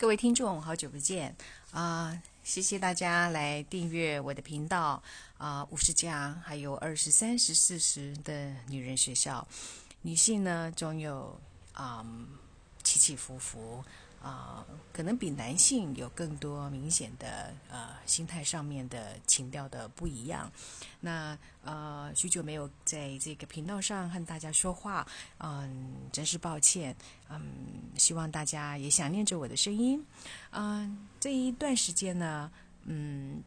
各位听众，好久不见啊！谢谢大家来订阅我的频道啊，五十加还有二十三十四十的女人学校，女性呢总有啊起起伏伏。啊，可能比男性有更多明显的呃心态上面的情调的不一样。那呃，许久没有在这个频道上和大家说话，嗯，真是抱歉。嗯，希望大家也想念着我的声音。嗯，这一段时间呢，嗯，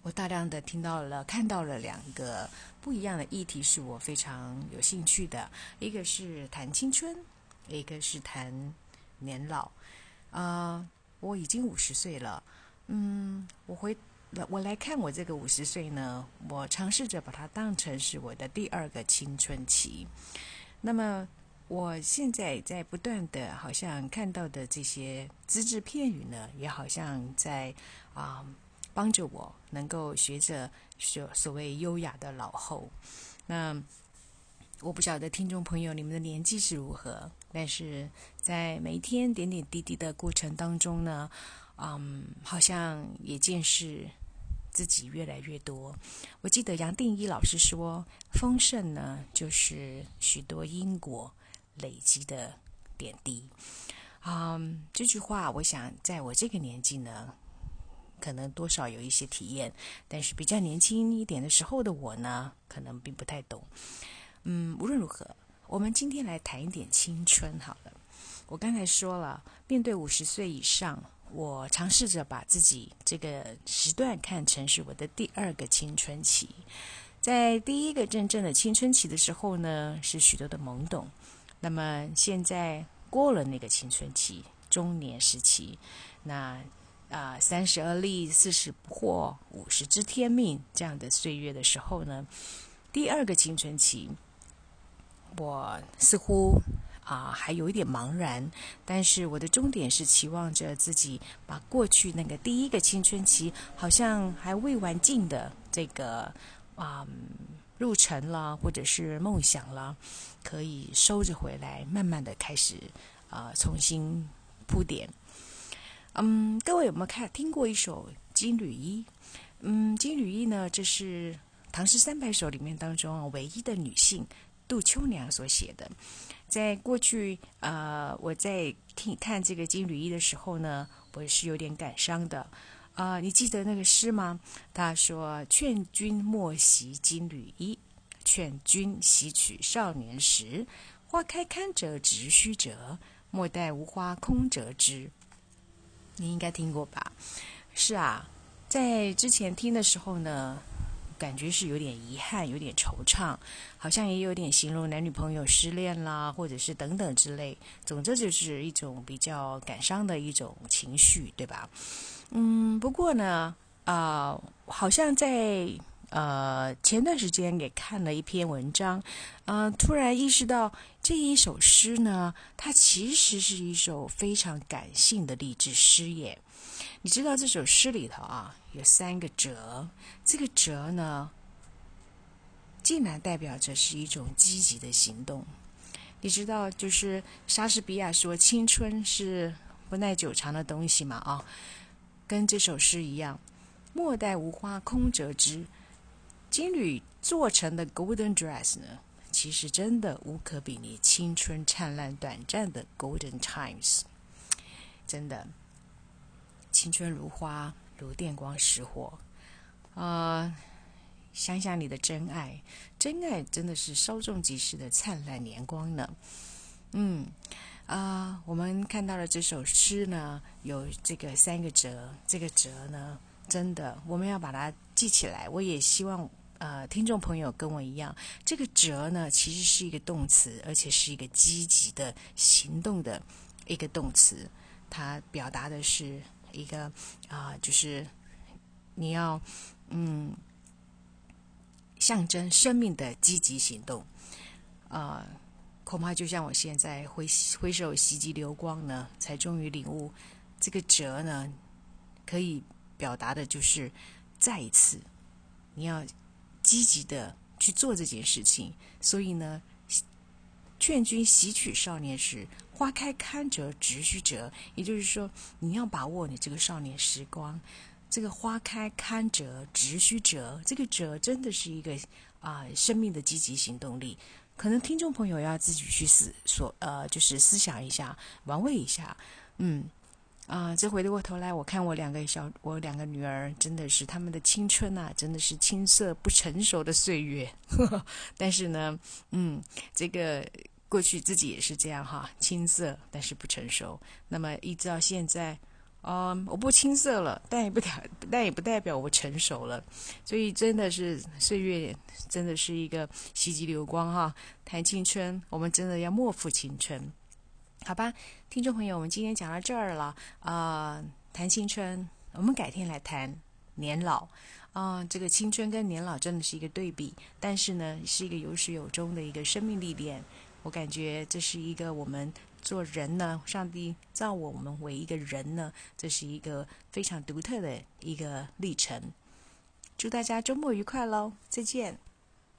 我大量的听到了、看到了两个不一样的议题，是我非常有兴趣的。一个是谈青春，一个是谈。年老，啊，我已经五十岁了。嗯，我回我来看我这个五十岁呢，我尝试着把它当成是我的第二个青春期。那么，我现在在不断的，好像看到的这些只字片语呢，也好像在啊帮着我能够学着所所谓优雅的老后。那。我不晓得听众朋友你们的年纪是如何，但是在每一天点点滴滴的过程当中呢，嗯，好像也见识自己越来越多。我记得杨定一老师说：“丰盛呢，就是许多因果累积的点滴。”嗯，这句话，我想在我这个年纪呢，可能多少有一些体验，但是比较年轻一点的时候的我呢，可能并不太懂。嗯，无论如何，我们今天来谈一点青春好了。我刚才说了，面对五十岁以上，我尝试着把自己这个时段看成是我的第二个青春期。在第一个真正的青春期的时候呢，是许多的懵懂。那么现在过了那个青春期，中年时期，那啊三十而立，四十不惑，五十知天命这样的岁月的时候呢，第二个青春期。我似乎啊还有一点茫然，但是我的终点是期望着自己把过去那个第一个青春期好像还未完尽的这个啊路程了，或者是梦想了，可以收着回来，慢慢的开始啊重新铺垫。嗯，各位有没有看听过一首《金缕衣》？嗯，《金缕衣》呢，这是《唐诗三百首》里面当中唯一的女性。杜秋娘所写的，在过去，呃，我在听看这个金缕衣的时候呢，我是有点感伤的。啊，你记得那个诗吗？他说：“劝君莫惜金缕衣，劝君惜取少年时。花开堪折直须折，莫待无花空折枝。”你应该听过吧？是啊，在之前听的时候呢。感觉是有点遗憾，有点惆怅，好像也有点形容男女朋友失恋啦，或者是等等之类。总之就是一种比较感伤的一种情绪，对吧？嗯，不过呢，啊，好像在呃前段时间也看了一篇文章，嗯，突然意识到这一首诗呢，它其实是一首非常感性的励志诗耶。你知道这首诗里头啊有三个折，这个折呢，竟然代表着是一种积极的行动。你知道，就是莎士比亚说青春是不耐久长的东西嘛？啊，跟这首诗一样，“莫待无花空折枝”，金缕做成的 golden dress 呢，其实真的无可比拟青春灿烂短暂的 golden times，真的。青春如花，如电光石火，啊！想想你的真爱，真爱真的是稍纵即逝的灿烂年光呢。嗯，啊，我们看到了这首诗呢，有这个三个折，这个折呢，真的我们要把它记起来。我也希望，呃，听众朋友跟我一样，这个折呢，其实是一个动词，而且是一个积极的行动的一个动词，它表达的是。一个啊，就是你要嗯，象征生命的积极行动啊，恐怕就像我现在挥挥手袭击流光呢，才终于领悟这个折呢，可以表达的就是再一次你要积极的去做这件事情。所以呢，劝君惜取少年时，花开堪折直须折，也就是说，你要把握你这个少年时光。这个花开堪折直须折，这个折真的是一个啊生命的积极行动力。可能听众朋友要自己去思所呃，就是思想一下，玩味一下。嗯啊，这回过头来，我看我两个小我两个女儿，真的是他们的青春呐，真的是青涩不成熟的岁月。但是呢，嗯，这个过去自己也是这样哈，青涩但是不成熟。那么一直到现在。嗯，我不青涩了，但也不代，但也不代表我成熟了。所以真的是岁月，真的是一个袭击流光哈。谈青春，我们真的要莫负青春，好吧？听众朋友，我们今天讲到这儿了啊。谈青春，我们改天来谈年老啊。这个青春跟年老真的是一个对比，但是呢，是一个有始有终的一个生命历练。我感觉这是一个我们。做人呢，上帝造我们为一个人呢，这是一个非常独特的一个历程。祝大家周末愉快喽，再见。